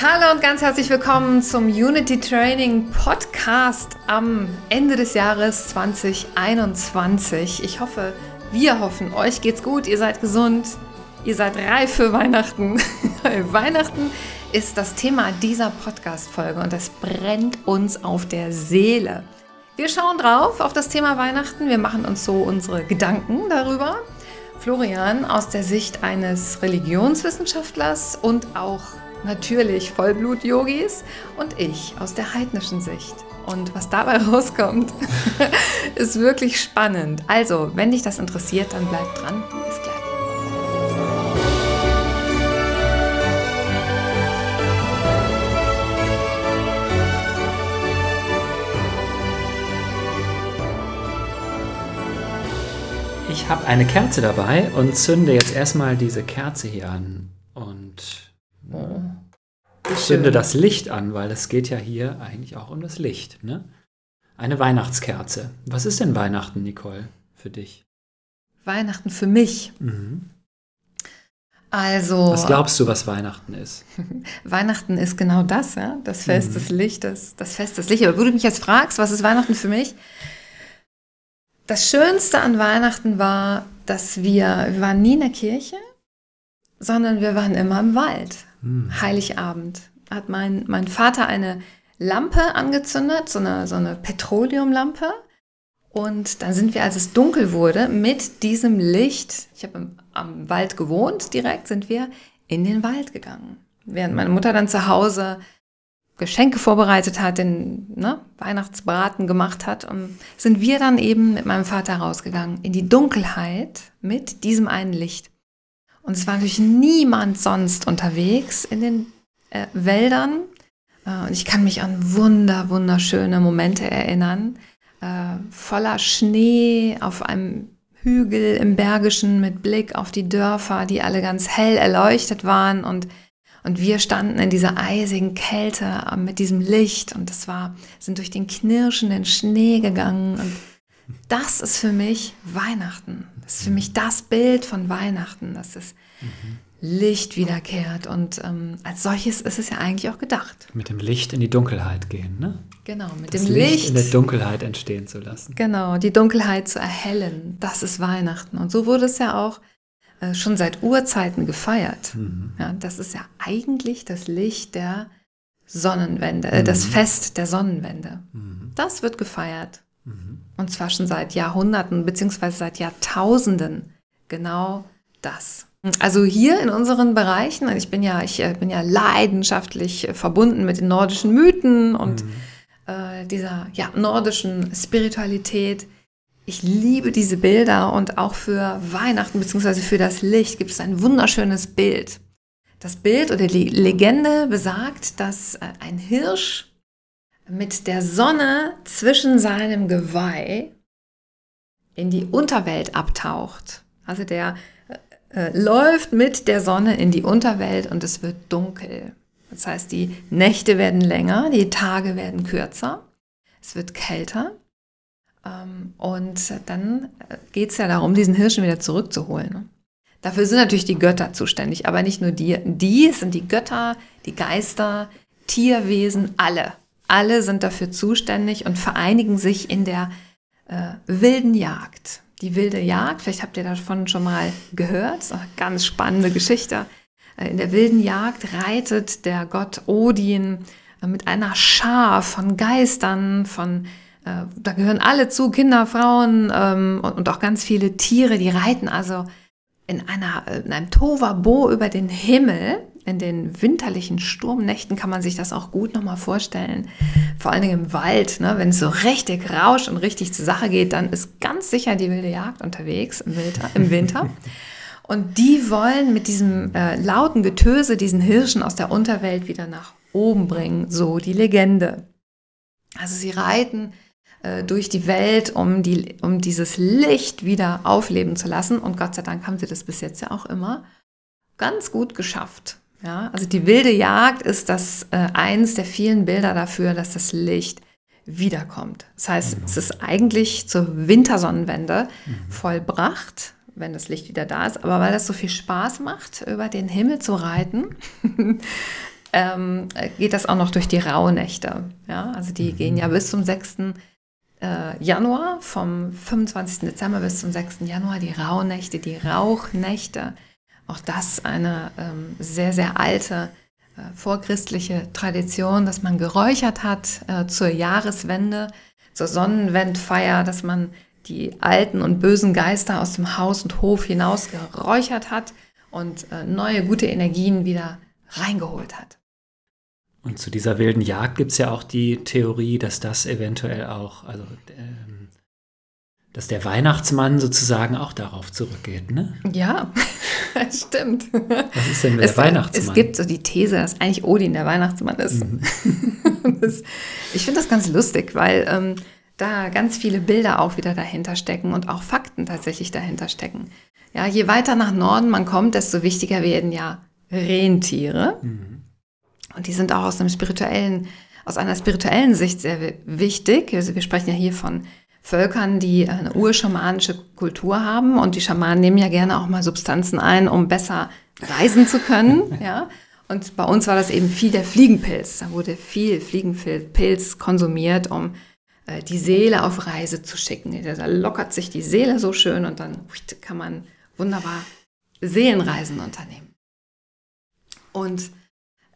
Hallo und ganz herzlich willkommen zum Unity Training Podcast am Ende des Jahres 2021. Ich hoffe, wir hoffen, euch geht's gut, ihr seid gesund, ihr seid reif für Weihnachten. Weihnachten ist das Thema dieser Podcast-Folge und das brennt uns auf der Seele. Wir schauen drauf auf das Thema Weihnachten, wir machen uns so unsere Gedanken darüber. Florian aus der Sicht eines Religionswissenschaftlers und auch natürlich Vollblut-Yogis und ich aus der heidnischen Sicht. Und was dabei rauskommt, ist wirklich spannend. Also, wenn dich das interessiert, dann bleib dran. Bis gleich. Ich habe eine Kerze dabei und zünde jetzt erstmal diese Kerze hier an und oh, zünde das Licht an, weil es geht ja hier eigentlich auch um das Licht. Ne? Eine Weihnachtskerze. Was ist denn Weihnachten, Nicole, für dich? Weihnachten für mich. Mhm. Also. Was glaubst du, was Weihnachten ist? Weihnachten ist genau das, ja? Das Fest mhm. des Lichtes, das Fest des Lichts. Aber wenn du mich jetzt fragst, was ist Weihnachten für mich? Das Schönste an Weihnachten war, dass wir, wir waren nie in der Kirche, sondern wir waren immer im Wald. Hm. Heiligabend hat mein, mein Vater eine Lampe angezündet, so eine, so eine Petroleumlampe. Und dann sind wir, als es dunkel wurde, mit diesem Licht, ich habe am Wald gewohnt direkt, sind wir in den Wald gegangen. Während meine Mutter dann zu Hause Geschenke vorbereitet hat, den ne, Weihnachtsbraten gemacht hat, und sind wir dann eben mit meinem Vater rausgegangen in die Dunkelheit mit diesem einen Licht. Und es war natürlich niemand sonst unterwegs in den äh, Wäldern. Äh, und ich kann mich an wunder, wunderschöne Momente erinnern. Äh, voller Schnee auf einem Hügel im Bergischen mit Blick auf die Dörfer, die alle ganz hell erleuchtet waren und und wir standen in dieser eisigen Kälte äh, mit diesem Licht und es war, sind durch den knirschenden Schnee gegangen. Und das ist für mich Weihnachten. Das ist für mich das Bild von Weihnachten, dass das mhm. Licht wiederkehrt. Und ähm, als solches ist es ja eigentlich auch gedacht. Mit dem Licht in die Dunkelheit gehen, ne? Genau, mit das dem Licht, Licht in der Dunkelheit entstehen zu lassen. Genau, die Dunkelheit zu erhellen. Das ist Weihnachten. Und so wurde es ja auch äh, schon seit Urzeiten gefeiert. Mhm. Ja, das ist ja eigentlich das Licht der Sonnenwende, äh, das mhm. Fest der Sonnenwende. Mhm. Das wird gefeiert. Und zwar schon seit Jahrhunderten beziehungsweise seit Jahrtausenden. Genau das. Also hier in unseren Bereichen, ich bin ja, ich äh, bin ja leidenschaftlich verbunden mit den nordischen Mythen und mhm. äh, dieser ja, nordischen Spiritualität ich liebe diese Bilder und auch für Weihnachten bzw. für das Licht gibt es ein wunderschönes Bild. Das Bild oder die Legende besagt, dass äh, ein Hirsch mit der Sonne zwischen seinem Geweih in die Unterwelt abtaucht. Also der äh, äh, läuft mit der Sonne in die Unterwelt und es wird dunkel. Das heißt, die Nächte werden länger, die Tage werden kürzer, es wird kälter ähm, und dann äh, geht es ja darum, diesen Hirschen wieder zurückzuholen. Ne? Dafür sind natürlich die Götter zuständig, aber nicht nur die. Die sind die Götter, die Geister, Tierwesen, alle. Alle sind dafür zuständig und vereinigen sich in der äh, wilden Jagd. Die wilde Jagd, vielleicht habt ihr davon schon mal gehört, ist eine ganz spannende Geschichte. Äh, in der wilden Jagd reitet der Gott Odin äh, mit einer Schar von Geistern, von äh, da gehören alle zu, Kinder, Frauen ähm, und, und, auch ganz viele Tiere, die reiten also in, einer, in einem Tovabo über den Himmel. In den winterlichen Sturmnächten kann man sich das auch gut nochmal vorstellen. Vor allen Dingen im Wald, ne? wenn es so richtig rauscht und richtig zur Sache geht, dann ist ganz sicher die wilde Jagd unterwegs im Winter. Im Winter. Und die wollen mit diesem äh, lauten Getöse diesen Hirschen aus der Unterwelt wieder nach oben bringen, so die Legende. Also sie reiten äh, durch die Welt, um, die, um dieses Licht wieder aufleben zu lassen. Und Gott sei Dank haben sie das bis jetzt ja auch immer ganz gut geschafft. Ja, also die wilde Jagd ist das äh, eins der vielen Bilder dafür, dass das Licht wiederkommt. Das heißt, mhm. es ist eigentlich zur Wintersonnenwende mhm. vollbracht, wenn das Licht wieder da ist. Aber weil das so viel Spaß macht, über den Himmel zu reiten, ähm, geht das auch noch durch die Rauhnächte. Ja? Also die mhm. gehen ja bis zum 6. Äh, Januar, vom 25. Dezember bis zum 6. Januar, die Rauhnächte, die Rauchnächte. Auch das eine ähm, sehr, sehr alte äh, vorchristliche Tradition, dass man geräuchert hat äh, zur Jahreswende, zur Sonnenwendfeier, dass man die alten und bösen Geister aus dem Haus und Hof hinaus geräuchert hat und äh, neue gute Energien wieder reingeholt hat. Und zu dieser wilden Jagd gibt es ja auch die Theorie, dass das eventuell auch, also ähm, dass der Weihnachtsmann sozusagen auch darauf zurückgeht, ne? Ja, stimmt. Was ist denn es, der Weihnachtsmann? Es gibt so die These, dass eigentlich Odin der Weihnachtsmann ist. Mhm. das, ich finde das ganz lustig, weil ähm, da ganz viele Bilder auch wieder dahinter stecken und auch Fakten tatsächlich dahinter stecken. Ja, je weiter nach Norden man kommt, desto wichtiger werden ja Rentiere. Mhm. Und die sind auch aus einem spirituellen, aus einer spirituellen Sicht sehr wichtig. Also wir sprechen ja hier von Völkern, die eine urschamanische Kultur haben und die Schamanen nehmen ja gerne auch mal Substanzen ein, um besser reisen zu können, ja. Und bei uns war das eben viel der Fliegenpilz. Da wurde viel Fliegenpilz konsumiert, um äh, die Seele auf Reise zu schicken. Da lockert sich die Seele so schön und dann kann man wunderbar Seelenreisen unternehmen. Und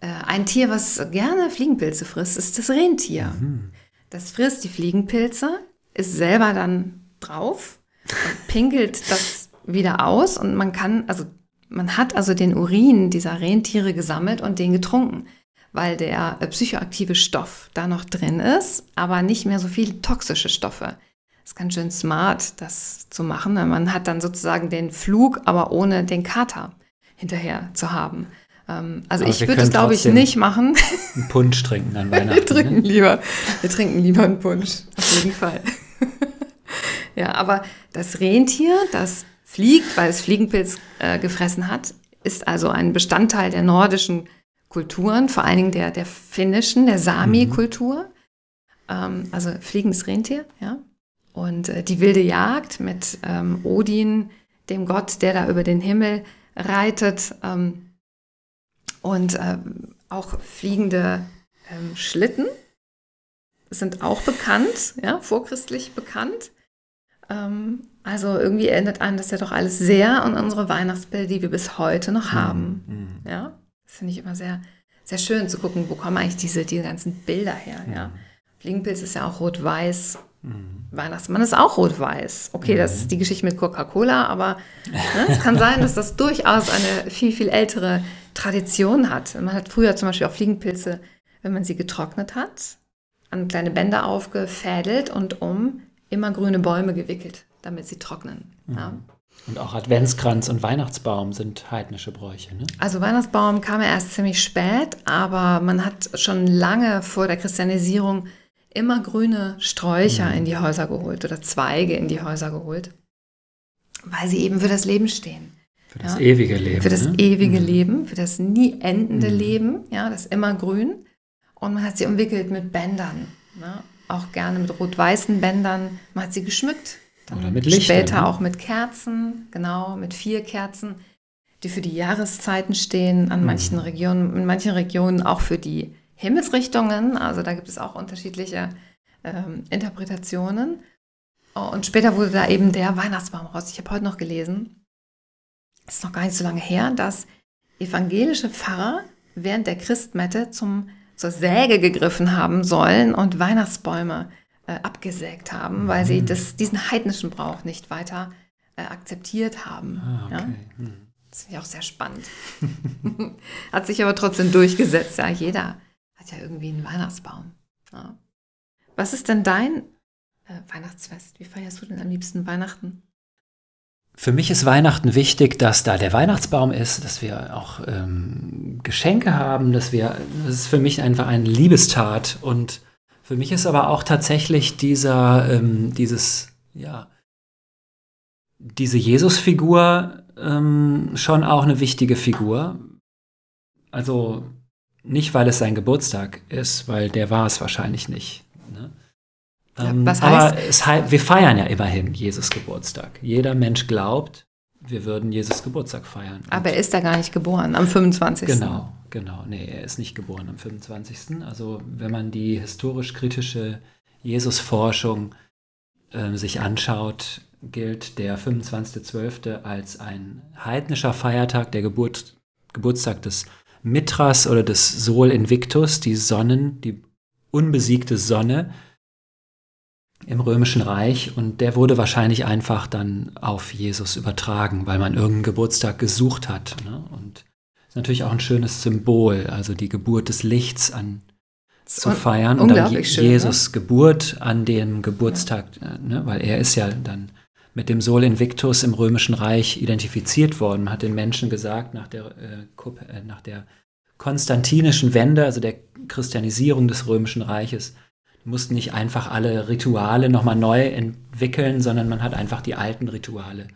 äh, ein Tier, was gerne Fliegenpilze frisst, ist das Rentier. Mhm. Das frisst die Fliegenpilze, ist selber dann drauf und pinkelt das wieder aus und man kann, also man hat also den Urin dieser Rentiere gesammelt und den getrunken weil der äh, psychoaktive Stoff da noch drin ist, aber nicht mehr so viele toxische Stoffe. Das ist ganz schön smart, das zu machen. Man hat dann sozusagen den Flug, aber ohne den Kater hinterher zu haben. Ähm, also aber ich würde es, glaube ich, nicht machen. Einen Punsch trinken an Weihnachten. wir trinken ne? lieber, wir trinken lieber einen Punsch, auf jeden Fall. ja, aber das Rentier, das fliegt, weil es Fliegenpilz äh, gefressen hat, ist also ein Bestandteil der nordischen Kulturen, vor allen Dingen der, der finnischen, der Sami-Kultur. Ähm, also fliegendes Rentier, ja. Und äh, die wilde Jagd mit ähm, Odin, dem Gott, der da über den Himmel reitet. Ähm, und äh, auch fliegende ähm, Schlitten sind auch bekannt, ja, vorchristlich bekannt. Ähm, also irgendwie erinnert einen das ja doch alles sehr an unsere Weihnachtsbilder, die wir bis heute noch haben. Mhm. Ja. Das finde ich immer sehr, sehr schön zu gucken, wo kommen eigentlich diese, diese ganzen Bilder her. Ja? Mhm. Fliegenpilz ist ja auch rot-weiß. Mhm. Weihnachtsmann ist auch rot-weiß. Okay, mhm. das ist die Geschichte mit Coca-Cola, aber ne, es kann sein, dass das durchaus eine viel, viel ältere Tradition hat. Man hat früher zum Beispiel auch Fliegenpilze, wenn man sie getrocknet hat, an kleine Bänder aufgefädelt und um immer grüne Bäume gewickelt, damit sie trocknen. Ja. Mhm. Und auch Adventskranz und Weihnachtsbaum sind heidnische Bräuche. Ne? Also Weihnachtsbaum kam ja erst ziemlich spät, aber man hat schon lange vor der Christianisierung immer grüne Sträucher mhm. in die Häuser geholt oder Zweige in die Häuser geholt, weil sie eben für das Leben stehen. Für das ja? ewige Leben. Für das ne? ewige mhm. Leben, für das nie endende mhm. Leben, ja, das immer grün. Und man hat sie umwickelt mit Bändern, ne? auch gerne mit rot-weißen Bändern. Man hat sie geschmückt oder mit Licht. Später ne? auch mit Kerzen, genau, mit vier Kerzen, die für die Jahreszeiten stehen, an mhm. manchen Regionen, in manchen Regionen auch für die Himmelsrichtungen. Also da gibt es auch unterschiedliche ähm, Interpretationen. Und später wurde da eben der Weihnachtsbaum raus. Ich habe heute noch gelesen, es ist noch gar nicht so lange her, dass evangelische Pfarrer während der Christmette zum, zur Säge gegriffen haben sollen und Weihnachtsbäume äh, abgesägt haben, weil sie mhm. das, diesen heidnischen Brauch nicht weiter äh, akzeptiert haben. Ah, okay. ja? Hm. Das finde ich auch sehr spannend. hat sich aber trotzdem durchgesetzt. Ja, jeder hat ja irgendwie einen Weihnachtsbaum. Ja. Was ist denn dein äh, Weihnachtsfest? Wie feierst du denn am liebsten Weihnachten? Für mich ist Weihnachten wichtig, dass da der Weihnachtsbaum ist, dass wir auch ähm, Geschenke haben, dass wir, das ist für mich einfach eine Liebestat und für mich ist aber auch tatsächlich dieser, ähm, dieses, ja, diese Jesus-Figur ähm, schon auch eine wichtige Figur. Also nicht, weil es sein Geburtstag ist, weil der war es wahrscheinlich nicht. Ne? Ähm, ja, aber es, wir feiern ja immerhin Jesus Geburtstag. Jeder Mensch glaubt, wir würden Jesus Geburtstag feiern. Aber er ist da gar nicht geboren, am 25. Genau. Genau, nee, er ist nicht geboren am 25. Also wenn man die historisch-kritische Jesusforschung äh, sich anschaut, gilt der 25.12. als ein heidnischer Feiertag, der Geburt, Geburtstag des Mithras oder des Sol Invictus, die Sonnen, die unbesiegte Sonne im Römischen Reich. Und der wurde wahrscheinlich einfach dann auf Jesus übertragen, weil man irgendeinen Geburtstag gesucht hat. Ne? Und ist natürlich auch ein schönes Symbol, also die Geburt des Lichts an zu feiern und dann Jesus schön, ne? Geburt an dem Geburtstag, ja. Äh, ne? weil er ist ja dann mit dem Sol Invictus im Römischen Reich identifiziert worden. Hat den Menschen gesagt, nach der, äh, äh, nach der konstantinischen Wende, also der Christianisierung des Römischen Reiches, mussten nicht einfach alle Rituale nochmal neu entwickeln, sondern man hat einfach die alten Rituale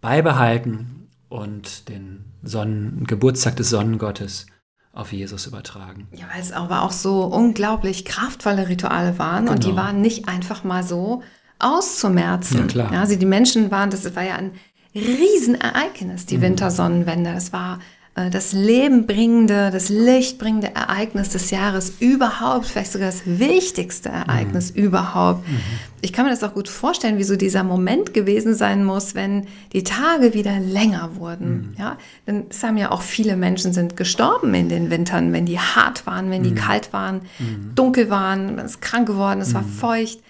beibehalten und den Sonnen Geburtstag des Sonnengottes auf Jesus übertragen. Ja, weil es aber auch so unglaublich kraftvolle Rituale waren genau. und die genau. waren nicht einfach mal so auszumerzen. Ja, klar. Ja, also die Menschen waren, das war ja ein Riesenereignis, die mhm. Wintersonnenwende. Das war das lebenbringende, das lichtbringende Ereignis des Jahres überhaupt, vielleicht sogar das wichtigste Ereignis mhm. überhaupt. Mhm. Ich kann mir das auch gut vorstellen, wie so dieser Moment gewesen sein muss, wenn die Tage wieder länger wurden. Mhm. Ja, denn es haben ja auch viele Menschen sind gestorben in den Wintern, wenn die hart waren, wenn die mhm. kalt waren, mhm. dunkel waren, es krank geworden, es war mhm. feucht.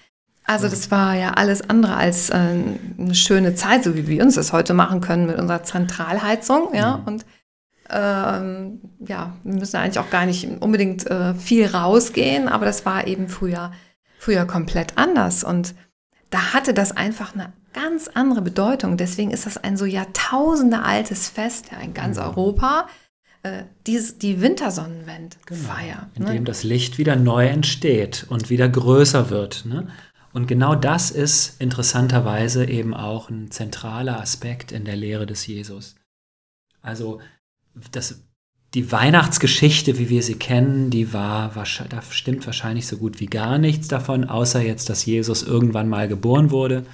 Also das war ja alles andere als äh, eine schöne Zeit, so wie wir uns das heute machen können mit unserer Zentralheizung, ja und ähm, ja, wir müssen eigentlich auch gar nicht unbedingt äh, viel rausgehen, aber das war eben früher, früher komplett anders. Und da hatte das einfach eine ganz andere Bedeutung. Deswegen ist das ein so Jahrtausende altes Fest ja, in ganz mhm. Europa. Äh, die, die Wintersonnenwendfeier. Genau, in dem ne? das Licht wieder neu entsteht und wieder größer wird. Ne? Und genau das ist interessanterweise eben auch ein zentraler Aspekt in der Lehre des Jesus. Also das, die Weihnachtsgeschichte, wie wir sie kennen, die war, da stimmt wahrscheinlich so gut wie gar nichts davon, außer jetzt, dass Jesus irgendwann mal geboren wurde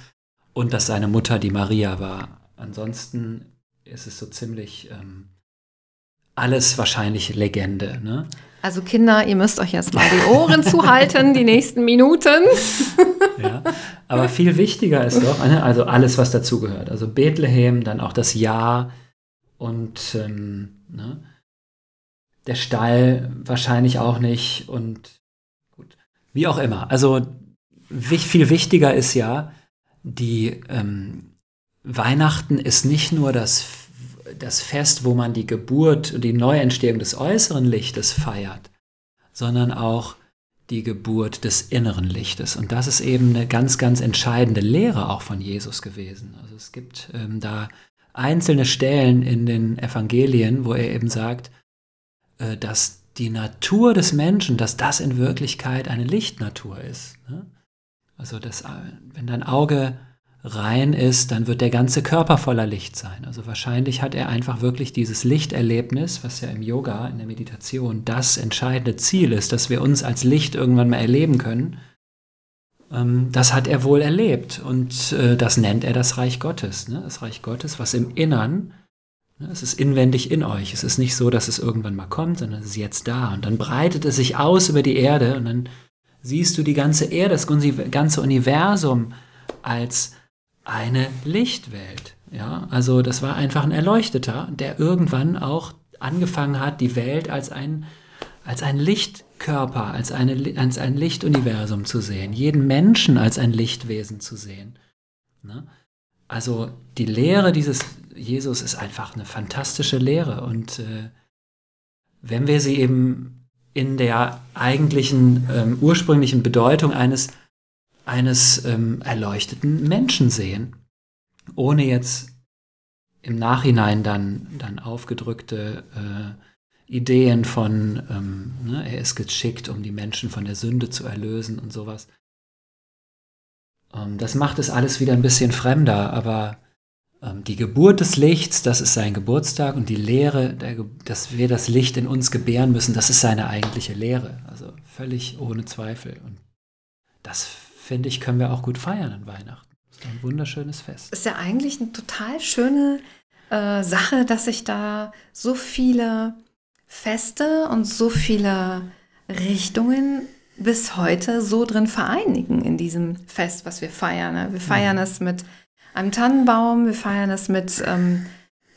und dass seine Mutter die Maria war. Ansonsten ist es so ziemlich ähm, alles wahrscheinlich Legende. Ne? Also Kinder, ihr müsst euch jetzt mal die Ohren zuhalten, die nächsten Minuten. ja, aber viel wichtiger ist doch, ne, also alles, was dazugehört. Also Bethlehem, dann auch das Jahr, und ähm, ne, der Stall wahrscheinlich auch nicht und gut, wie auch immer. Also viel wichtiger ist ja, die ähm, Weihnachten ist nicht nur das, das Fest, wo man die Geburt und die Neuentstehung des äußeren Lichtes feiert, sondern auch die Geburt des inneren Lichtes. Und das ist eben eine ganz, ganz entscheidende Lehre auch von Jesus gewesen. Also es gibt ähm, da einzelne Stellen in den Evangelien, wo er eben sagt, äh, dass die Natur des Menschen, dass das in Wirklichkeit eine Lichtnatur ist. Ne? Also dass, äh, wenn dein Auge rein ist, dann wird der ganze Körper voller Licht sein. Also wahrscheinlich hat er einfach wirklich dieses Lichterlebnis, was ja im Yoga, in der Meditation das entscheidende Ziel ist, dass wir uns als Licht irgendwann mal erleben können das hat er wohl erlebt und äh, das nennt er das Reich Gottes. Ne? Das Reich Gottes, was im Innern, ne? es ist inwendig in euch. Es ist nicht so, dass es irgendwann mal kommt, sondern es ist jetzt da. Und dann breitet es sich aus über die Erde und dann siehst du die ganze Erde, das ganze Universum als eine Lichtwelt. Ja, also das war einfach ein Erleuchteter, der irgendwann auch angefangen hat, die Welt als ein, als ein Licht Körper als, eine, als ein Lichtuniversum zu sehen, jeden Menschen als ein Lichtwesen zu sehen. Ne? Also die Lehre dieses Jesus ist einfach eine fantastische Lehre und äh, wenn wir sie eben in der eigentlichen ähm, ursprünglichen Bedeutung eines, eines ähm, erleuchteten Menschen sehen, ohne jetzt im Nachhinein dann, dann aufgedrückte äh, Ideen von, ähm, ne, er ist geschickt, um die Menschen von der Sünde zu erlösen und sowas. Ähm, das macht es alles wieder ein bisschen fremder, aber ähm, die Geburt des Lichts, das ist sein Geburtstag und die Lehre, der, dass wir das Licht in uns gebären müssen, das ist seine eigentliche Lehre. Also völlig ohne Zweifel. Und das, finde ich, können wir auch gut feiern an Weihnachten. Das ist ein wunderschönes Fest. Ist ja eigentlich eine total schöne äh, Sache, dass sich da so viele Feste und so viele Richtungen bis heute so drin vereinigen in diesem Fest, was wir feiern. Ne? Wir feiern mhm. es mit einem Tannenbaum, wir feiern es mit ähm,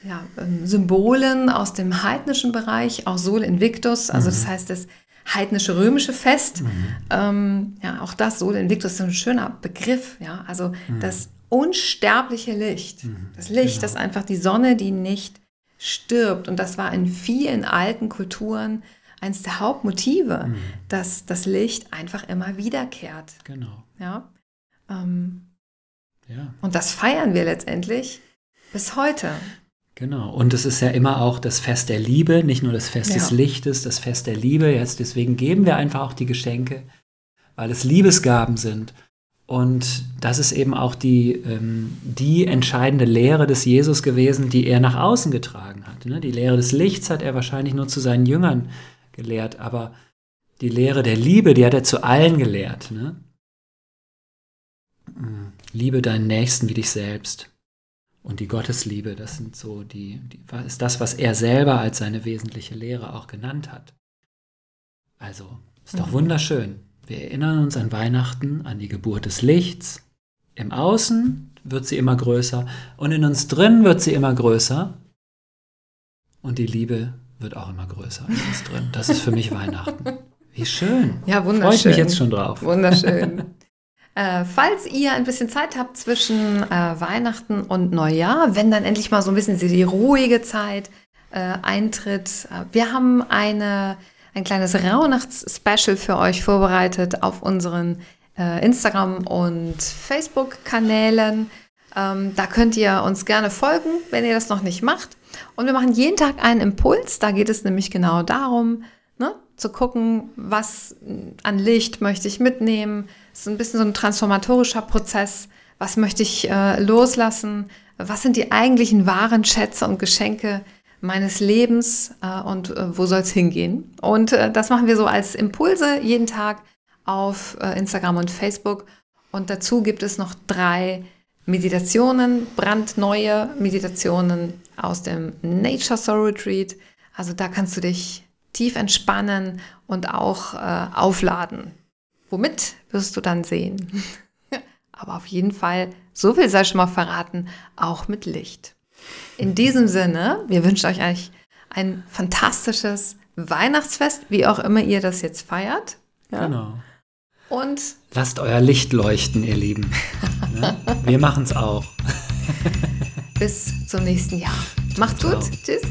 ja, ähm, Symbolen aus dem heidnischen Bereich, auch Sol Invictus, also mhm. das heißt das heidnische römische Fest. Mhm. Ähm, ja, auch das Sol Invictus ist ein schöner Begriff, ja, also mhm. das unsterbliche Licht. Mhm. Das Licht, genau. das einfach die Sonne, die nicht stirbt. Und das war in vielen alten Kulturen eines der Hauptmotive, mhm. dass das Licht einfach immer wiederkehrt. Genau. Ja. Ähm, ja. Und das feiern wir letztendlich bis heute. Genau. Und es ist ja immer auch das Fest der Liebe, nicht nur das Fest ja. des Lichtes, das Fest der Liebe. Jetzt deswegen geben wir einfach auch die Geschenke, weil es Liebesgaben sind. Und das ist eben auch die, ähm, die entscheidende Lehre des Jesus gewesen, die er nach außen getragen hat. Ne? Die Lehre des Lichts hat er wahrscheinlich nur zu seinen Jüngern gelehrt, aber die Lehre der Liebe, die hat er zu allen gelehrt. Ne? Mm. Liebe deinen Nächsten wie dich selbst. Und die Gottesliebe, das sind so die, die ist das, was er selber als seine wesentliche Lehre auch genannt hat. Also, ist doch mhm. wunderschön. Wir erinnern uns an Weihnachten, an die Geburt des Lichts. Im Außen wird sie immer größer und in uns drin wird sie immer größer. Und die Liebe wird auch immer größer in uns drin. Das ist für mich Weihnachten. Wie schön. Ja, wunderschön. Freue ich mich jetzt schon drauf. Wunderschön. Äh, falls ihr ein bisschen Zeit habt zwischen äh, Weihnachten und Neujahr, wenn dann endlich mal so ein bisschen die ruhige Zeit äh, eintritt, äh, wir haben eine, ein kleines Rauhnachts-Special für euch vorbereitet auf unseren äh, Instagram- und Facebook-Kanälen. Ähm, da könnt ihr uns gerne folgen, wenn ihr das noch nicht macht. Und wir machen jeden Tag einen Impuls. Da geht es nämlich genau darum, ne, zu gucken, was an Licht möchte ich mitnehmen, es ist ein bisschen so ein transformatorischer Prozess. Was möchte ich äh, loslassen? Was sind die eigentlichen wahren Schätze und Geschenke meines Lebens äh, und äh, wo soll es hingehen? Und äh, das machen wir so als Impulse jeden Tag auf äh, Instagram und Facebook. Und dazu gibt es noch drei Meditationen, brandneue Meditationen aus dem Nature Soul Retreat. Also da kannst du dich tief entspannen und auch äh, aufladen. Womit wirst du dann sehen? Aber auf jeden Fall, so viel sei schon mal verraten, auch mit Licht. In diesem Sinne, wir wünschen euch eigentlich ein fantastisches Weihnachtsfest, wie auch immer ihr das jetzt feiert. Ja? Genau. Und lasst euer Licht leuchten, ihr Lieben. ja? Wir machen es auch. Bis zum nächsten Jahr. Macht's Ciao. gut. Tschüss.